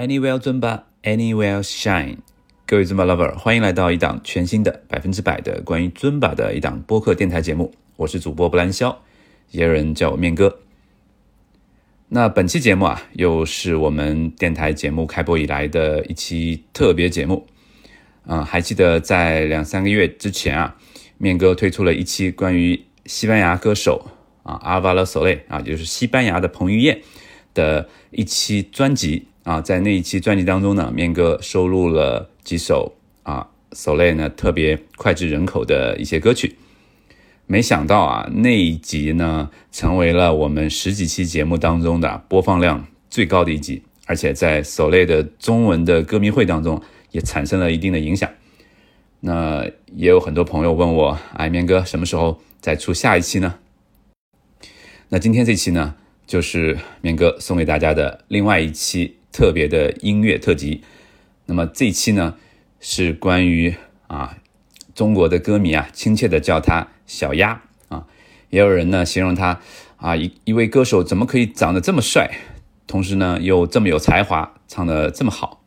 Anywhere 尊巴，Anywhere Shine。各位尊巴 lover，欢迎来到一档全新的百分之百的关于尊巴的一档播客电台节目。我是主播布兰肖，也有人叫我面哥。那本期节目啊，又是我们电台节目开播以来的一期特别节目。嗯，还记得在两三个月之前啊，面哥推出了一期关于西班牙歌手啊阿瓦拉索雷啊，就是西班牙的彭于晏的一期专辑啊，在那一期专辑当中呢，面哥收录了几首啊索雷呢特别脍炙人口的一些歌曲。没想到啊，那一集呢，成为了我们十几期节目当中的播放量最高的一集，而且在索雷的中文的歌迷会当中。也产生了一定的影响。那也有很多朋友问我，哎，面哥什么时候再出下一期呢？那今天这期呢，就是面哥送给大家的另外一期特别的音乐特辑。那么这一期呢，是关于啊，中国的歌迷啊，亲切的叫他小鸭啊，也有人呢形容他啊，一一位歌手怎么可以长得这么帅，同时呢又这么有才华，唱的这么好。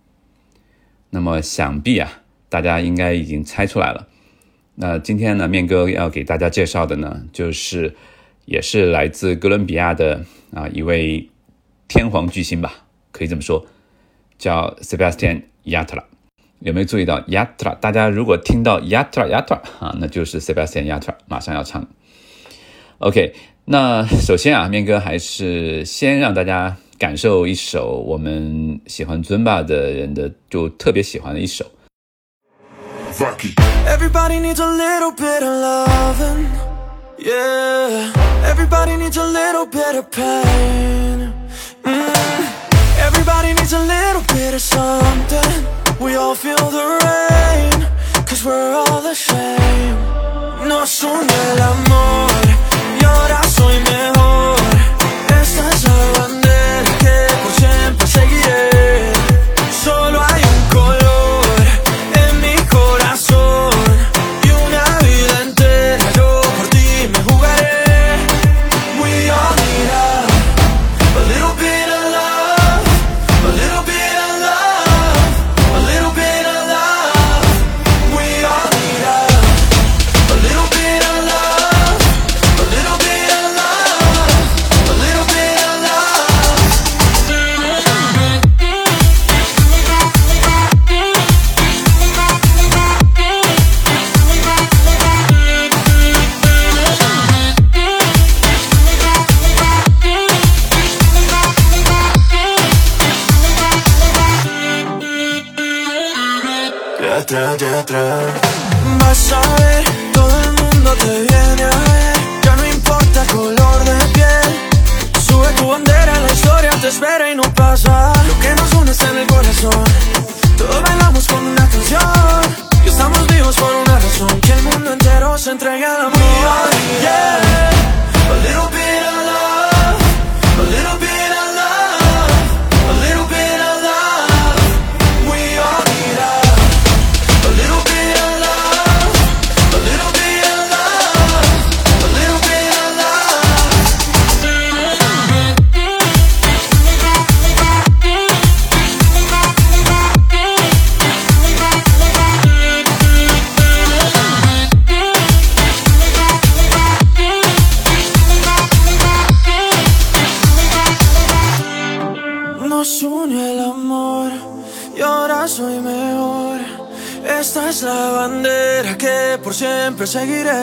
那么想必啊，大家应该已经猜出来了。那今天呢，面哥要给大家介绍的呢，就是也是来自哥伦比亚的啊一位天皇巨星吧，可以这么说，叫 Sebastian Yatra。有没有注意到 Yatra？大家如果听到 Yatra Yatra 啊，那就是 Sebastian Yatra 马上要唱。OK，那首先啊，面哥还是先让大家。感受一首我们喜欢尊巴的人的就特别喜欢的一首。Everybody needs a little bit of loving, yeah. Everybody needs a little bit of pain. Mm. Everybody needs a little bit of something. We all feel the rain, cause we're all the same. Nos une el amor, y ahora soy mejor. Se entregue al amor yeah. Seguiré.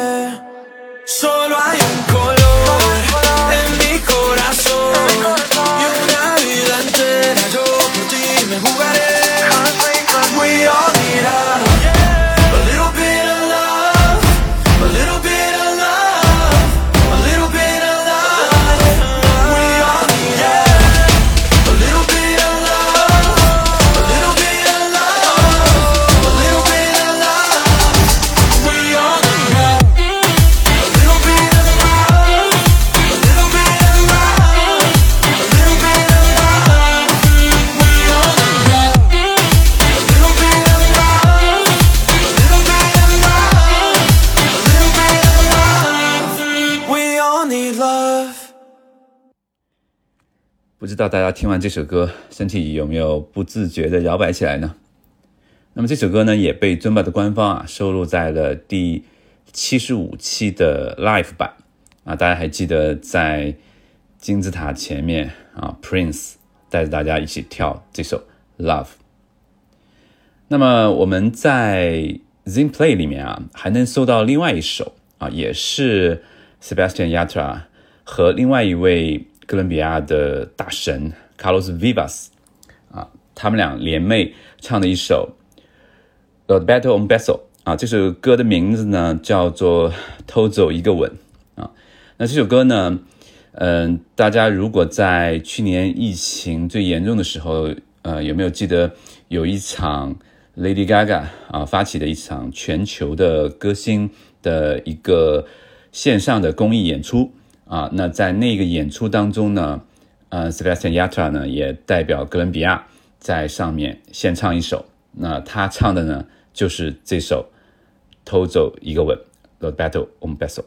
不知道大家听完这首歌，身体有没有不自觉的摇摆起来呢？那么这首歌呢，也被尊巴的官方啊收录在了第七十五期的 Live 版啊。大家还记得在金字塔前面啊，Prince 带着大家一起跳这首 Love。那么我们在 Zinplay 里面啊，还能搜到另外一首啊，也是 Sebastian Yatra 和另外一位哥伦比亚的大神 Carlos Vivas 啊，他们俩联袂唱的一首。The Battle on Bessel 啊，这首歌的名字呢叫做《偷走一个吻》啊。那这首歌呢，嗯，大家如果在去年疫情最严重的时候，呃，有没有记得有一场 Lady Gaga 啊发起的一场全球的歌星的一个线上的公益演出啊，那在那个演出当中呢，呃，Sebastian Yatra 呢也代表哥伦比亚在上面献唱一首。那他唱的呢就是这首《偷走一个吻》，The Battle on b s l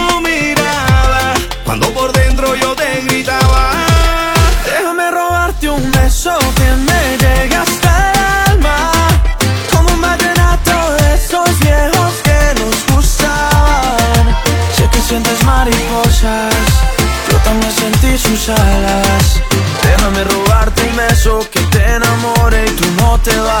Cuando por dentro yo te gritaba. Déjame robarte un beso que me llegue hasta el alma. Como un vallenato de esos viejos que nos gustaban. Sé que sientes mariposas, yo también sentí sus alas. Déjame robarte un beso que te enamore y tú no te vayas.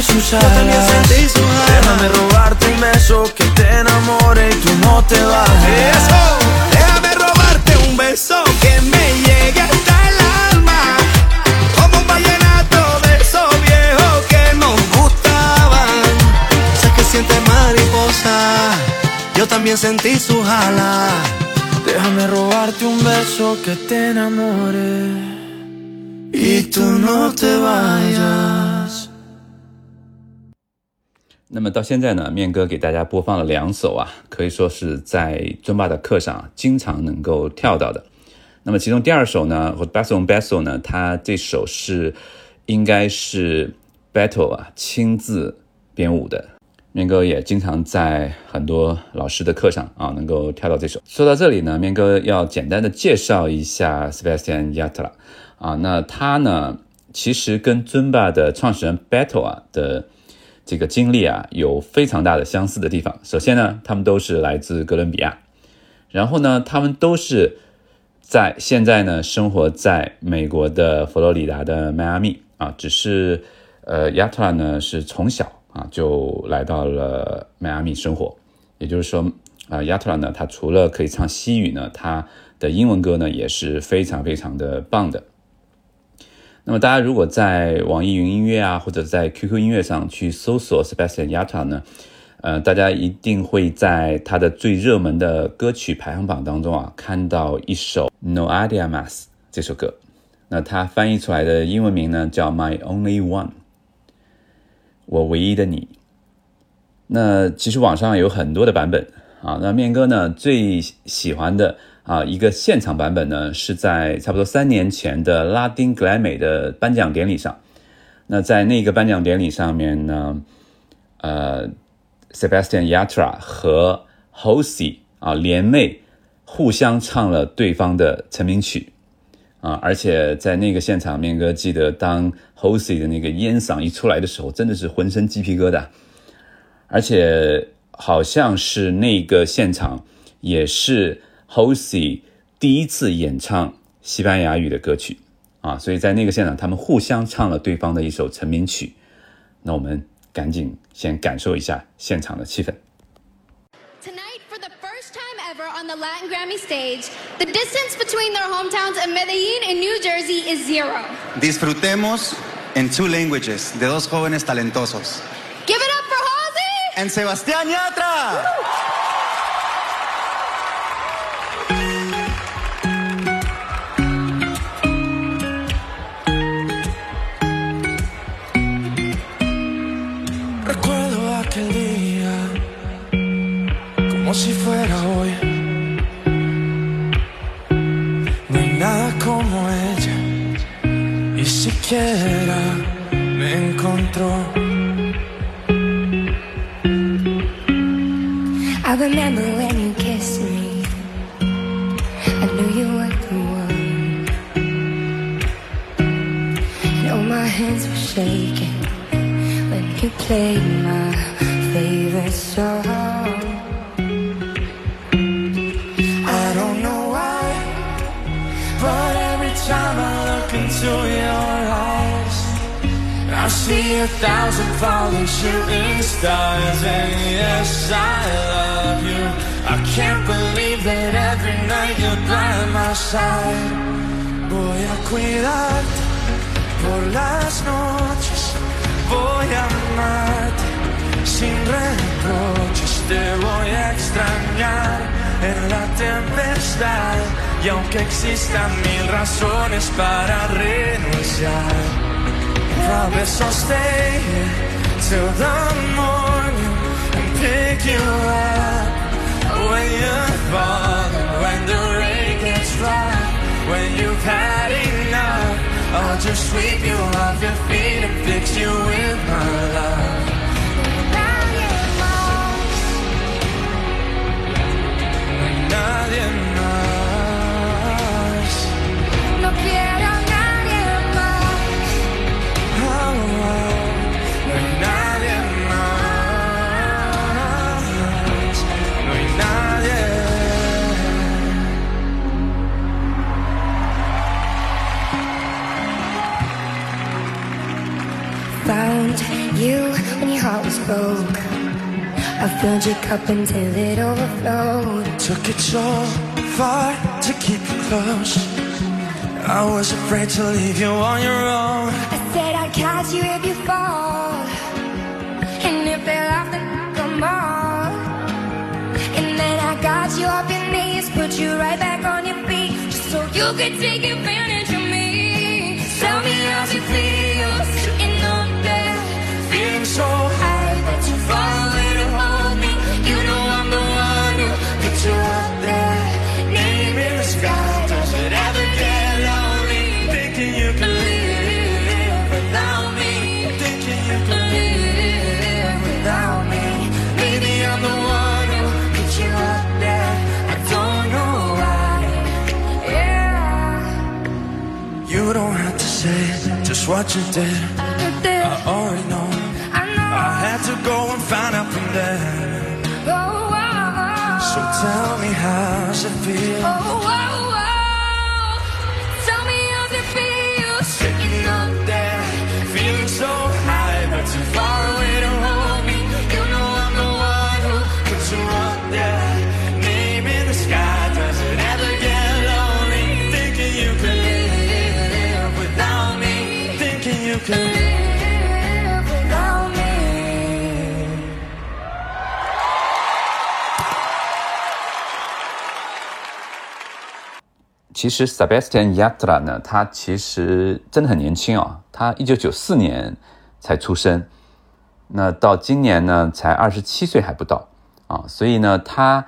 Yo también sentí sus alas. Déjame robarte un beso que te enamore y tú no te vayas. Eso, déjame robarte un beso que me llegue hasta el alma. Como un vallenato de esos viejos que nos gustaban. Sé que sientes mariposa, yo también sentí sus alas. Déjame robarte un beso que te enamore y tú no te vayas. 那么到现在呢，面哥给大家播放了两首啊，可以说是在尊巴的课上经常能够跳到的。那么其中第二首呢，或 Battle on Battle 呢，它这首是应该是 Battle 啊亲自编舞的。面哥也经常在很多老师的课上啊，能够跳到这首。说到这里呢，面哥要简单的介绍一下 Sebastian Yatra 啊，那他呢，其实跟尊巴的创始人 Battle 啊的这个经历啊，有非常大的相似的地方。首先呢，他们都是来自哥伦比亚，然后呢，他们都是在现在呢，生活在美国的佛罗里达的迈阿密啊，只是呃亚特兰呢是从小啊就来到了迈阿密生活，也就是说啊亚特兰呢，他除了可以唱西语呢，他的英文歌呢也是非常非常的棒的。那么大家如果在网易云音乐啊，或者在 QQ 音乐上去搜索 Sebastian Yatra 呢？呃，大家一定会在他的最热门的歌曲排行榜当中啊，看到一首 No Idea Mas 这首歌。那它翻译出来的英文名呢叫 My Only One，我唯一的你。那其实网上有很多的版本啊。那面哥呢最喜欢的啊一个现场版本呢，是在差不多三年前的拉丁格莱美的颁奖典礼上。那在那个颁奖典礼上面呢，呃。Sebastian Yatra 和 Halsey 啊联袂互相唱了对方的成名曲啊，而且在那个现场，面哥记得当 Halsey 的那个烟嗓一出来的时候，真的是浑身鸡皮疙瘩，而且好像是那个现场也是 Halsey 第一次演唱西班牙语的歌曲啊，所以在那个现场，他们互相唱了对方的一首成名曲，那我们。赶紧先感受一下现场的气氛。Tonight, for the first time ever on the Latin Grammy stage, the distance between their hometowns of Medellin and New Jersey is zero. Disfrutemos en two languages de dos jóvenes talentosos. Give it up for Halsey and Sebastián Yatra. como remember side Voy a cuidarte por las noches Voy a amarte sin reproches Te voy a extrañar en la tempestad y aunque existan mil razones para renunciar, promise I'll stay here till the morning and pick you up when you're falling, when the when you've had enough. I'll just sweep you off your feet and fix you with my love. Nadie you heart was broke. I filled your cup until it overflowed. Took it so far to keep you close. I was afraid to leave you on your own. I said I'd catch you if you fall. And if they laugh, then come on. And then I got you off your knees, put you right back on your feet, just so you could take advantage what you did. I already know. I know. I had to go and find out from there. Oh, oh, oh. So tell me how's it feel? Oh, oh, oh. 其实 Sebastian Yatra 呢，他其实真的很年轻啊，他一九九四年才出生，那到今年呢才二十七岁还不到啊，所以呢，他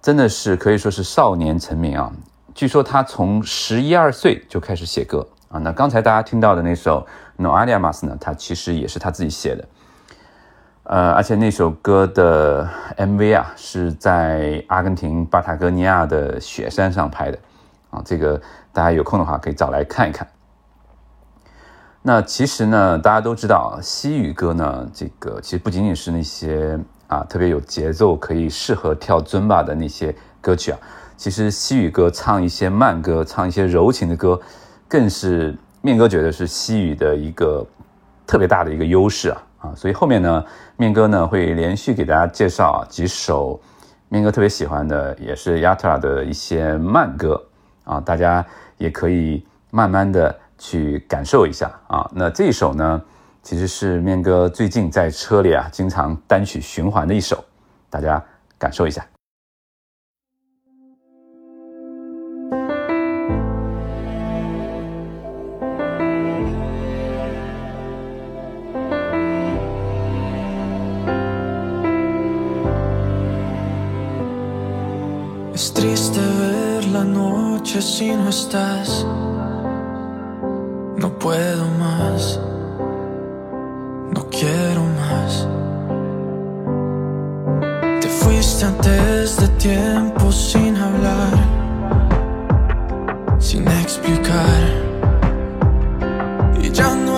真的是可以说是少年成名啊。据说他从十一二岁就开始写歌啊。那刚才大家听到的那首 No Adiamas 呢，他其实也是他自己写的。呃，而且那首歌的 MV 啊，是在阿根廷巴塔哥尼亚的雪山上拍的。啊，这个大家有空的话可以找来看一看。那其实呢，大家都知道西语歌呢，这个其实不仅仅是那些啊特别有节奏可以适合跳尊巴的那些歌曲啊，其实西语歌唱一些慢歌，唱一些柔情的歌，更是面哥觉得是西语的一个特别大的一个优势啊啊！所以后面呢，面哥呢会连续给大家介绍啊几首面哥特别喜欢的，也是亚特拉的一些慢歌。啊，大家也可以慢慢的去感受一下啊。那这一首呢，其实是面哥最近在车里啊，经常单曲循环的一首，大家感受一下。Si no estás. No puedo más. No quiero más. Te fuiste antes de tiempo sin hablar. Sin explicar. Y ya no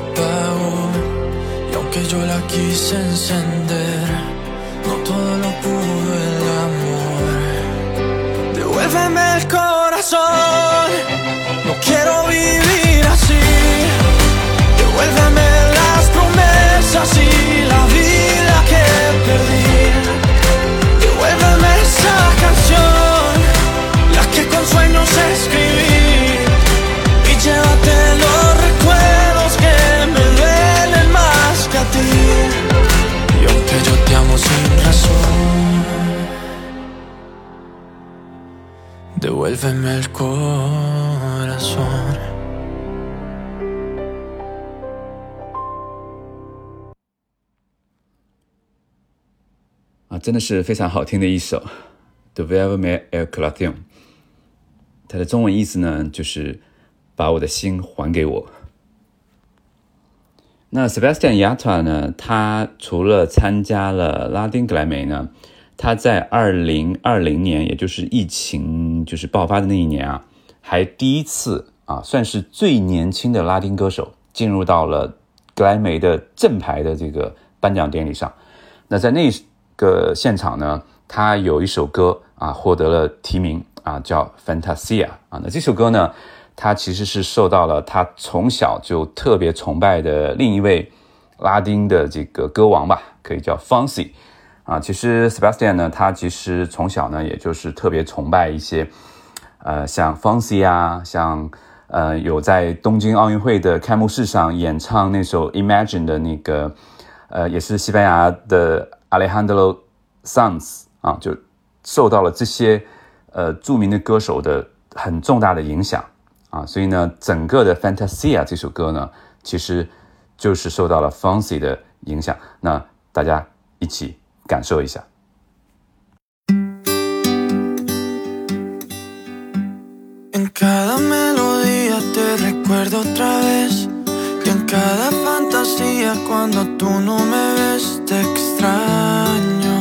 apagó. Y aunque yo la quise encender, devuélveme el corazón. Ah, 真的是非常好听的一首《Devuélveme el corazón》。它的中文意思呢，就是把我的心还给我。那 Sebastian Yatra 呢，他除了参加了拉丁格莱美呢，他在二零二零年，也就是疫情就是爆发的那一年啊，还第一次啊，算是最年轻的拉丁歌手进入到了格莱美的正牌的这个颁奖典礼上。那在那个现场呢，他有一首歌啊获得了提名啊，叫《Fantasia》啊。那这首歌呢，他其实是受到了他从小就特别崇拜的另一位拉丁的这个歌王吧，可以叫 Fancy 啊。其实 Sebastian 呢，他其实从小呢，也就是特别崇拜一些呃像 f o n c i 啊，像呃有在东京奥运会的开幕式上演唱那首 Imagine 的那个呃，也是西班牙的 Alejandro Sanz 啊，就受到了这些呃著名的歌手的很重大的影响。啊，所以呢，整个的《Fantasia》这首歌呢，其实就是受到了 f o n c i 的影响。那大家一起感受一下。 En cada melodía te recuerdo otra vez. Y en cada fantasía cuando tú no me ves te extraño.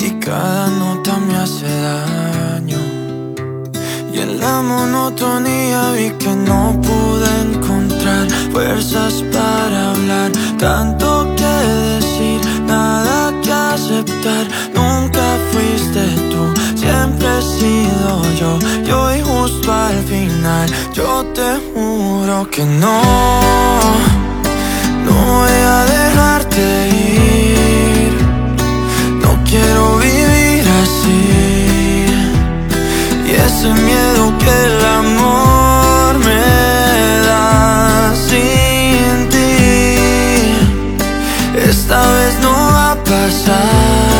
Y cada nota me hace daño. Y en la monotonía vi que no pude encontrar fuerzas para hablar. Tanto que decir, nada que aceptar. Nunca fuiste tú, siempre he sido yo. Y hoy justo al final, yo te juro que no. No voy a dejarte ir. No quiero vivir así. Y ese miedo que el amor 发生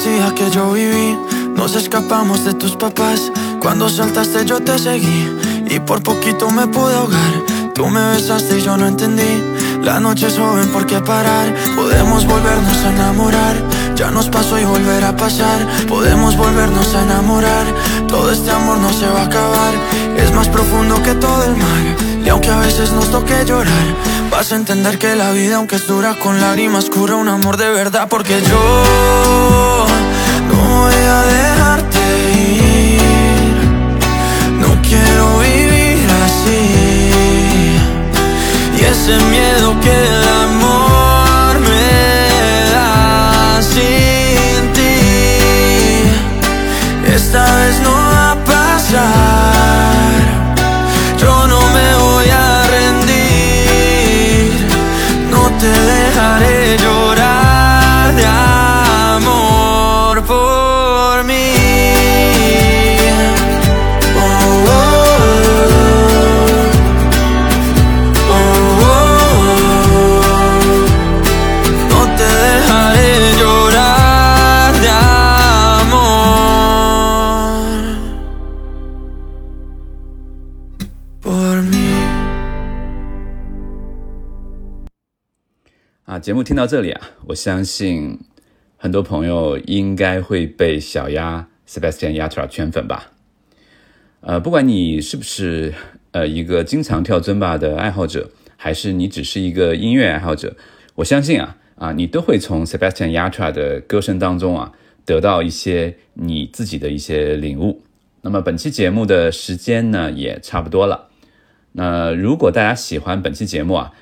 fantasía que yo viví. Nos escapamos de tus papás. Cuando saltaste yo te seguí y por poquito me pude ahogar. Tú me besaste y yo no entendí. La noche es joven, ¿por qué parar? Podemos volvernos a enamorar. Ya nos pasó y volver a pasar. Podemos volvernos a enamorar. Todo este amor no se va a acabar. Es más profundo que todo el mar. Y aunque a veces nos toque llorar, vas a entender que la vida, aunque es dura, con lágrimas cura un amor de verdad. Porque yo voy a dejarte ir. No quiero vivir así. Y ese miedo que el amor me da sin ti Esta vez no 啊，节目听到这里啊，我相信很多朋友应该会被小鸭 Sebastian Yatra 圈粉吧。呃，不管你是不是呃一个经常跳尊巴的爱好者，还是你只是一个音乐爱好者，我相信啊啊，你都会从 Sebastian Yatra 的歌声当中啊得到一些你自己的一些领悟。那么本期节目的时间呢也差不多了。那如果大家喜欢本期节目啊，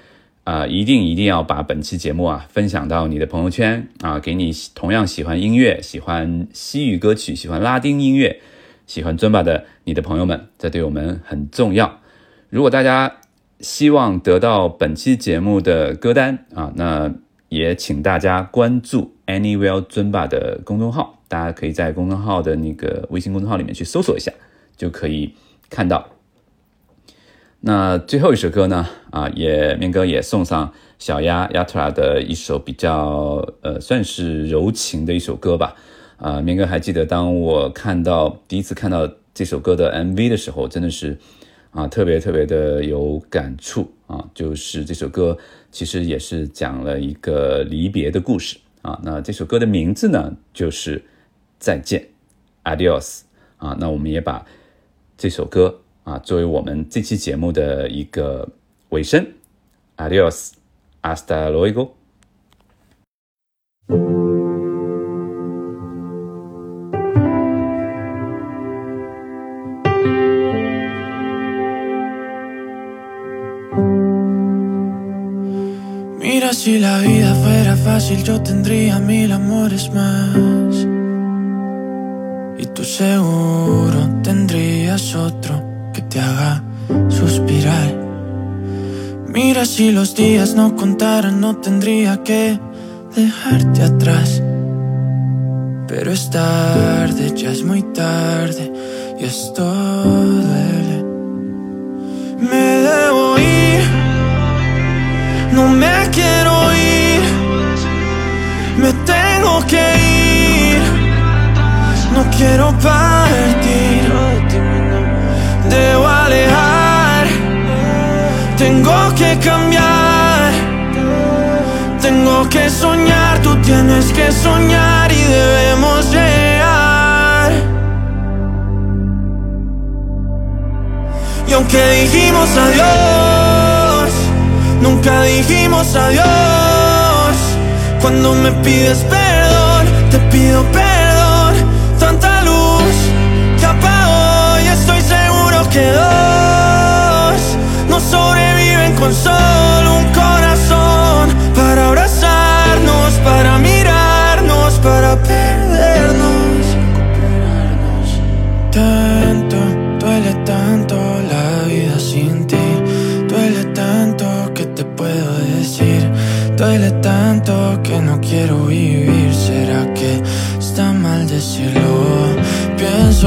啊、一定一定要把本期节目啊分享到你的朋友圈啊，给你同样喜欢音乐、喜欢西语歌曲、喜欢拉丁音乐、喜欢尊巴的你的朋友们，这对我们很重要。如果大家希望得到本期节目的歌单啊，那也请大家关注 Anywhere 尊巴的公众号，大家可以在公众号的那个微信公众号里面去搜索一下，就可以看到。那最后一首歌呢？啊，也面哥也送上小鸭亚特拉的一首比较呃，算是柔情的一首歌吧。啊，面哥还记得当我看到第一次看到这首歌的 MV 的时候，真的是啊，特别特别的有感触啊。就是这首歌其实也是讲了一个离别的故事啊。那这首歌的名字呢，就是再见，Adios 啊。那我们也把这首歌。啊，作为我们这期节目的一个尾声，Adios，hasta luego。Mira, si la vida fuera fácil, yo tendría mil amores más. Y tú seguro tendrías otro que te haga suspirar. Mira, si los días no contaran, no tendría que dejarte atrás. Pero es tarde, ya es muy tarde, y esto duele. Me debo ir, no me quiero ir, me tengo que ir, no quiero partir, tengo que cambiar, tengo que soñar, tú tienes que soñar y debemos llegar. Y aunque dijimos adiós, nunca dijimos adiós. Cuando me pides perdón, te pido perdón. Dos no sobreviven con solo un corazón para abrazarnos, para mirarnos, para perdernos. Tanto, duele tanto la vida sin ti. Duele tanto que te puedo decir. Duele tanto que no quiero vivir.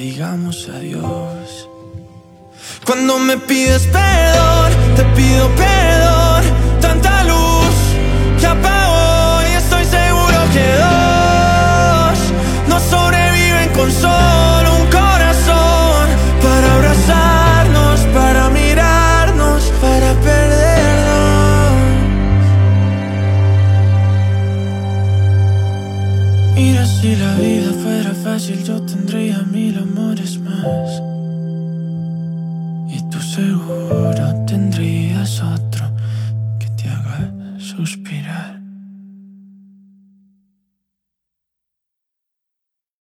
digamos adiós. Cuando me pides perdón, te pido perdón. Tanta luz que apagó y estoy seguro que dos no sobreviven con solo un corazón para abrazarnos, para mirarnos, para perdernos. Mira, si la vida fuera fácil, yo tendría mil amores us.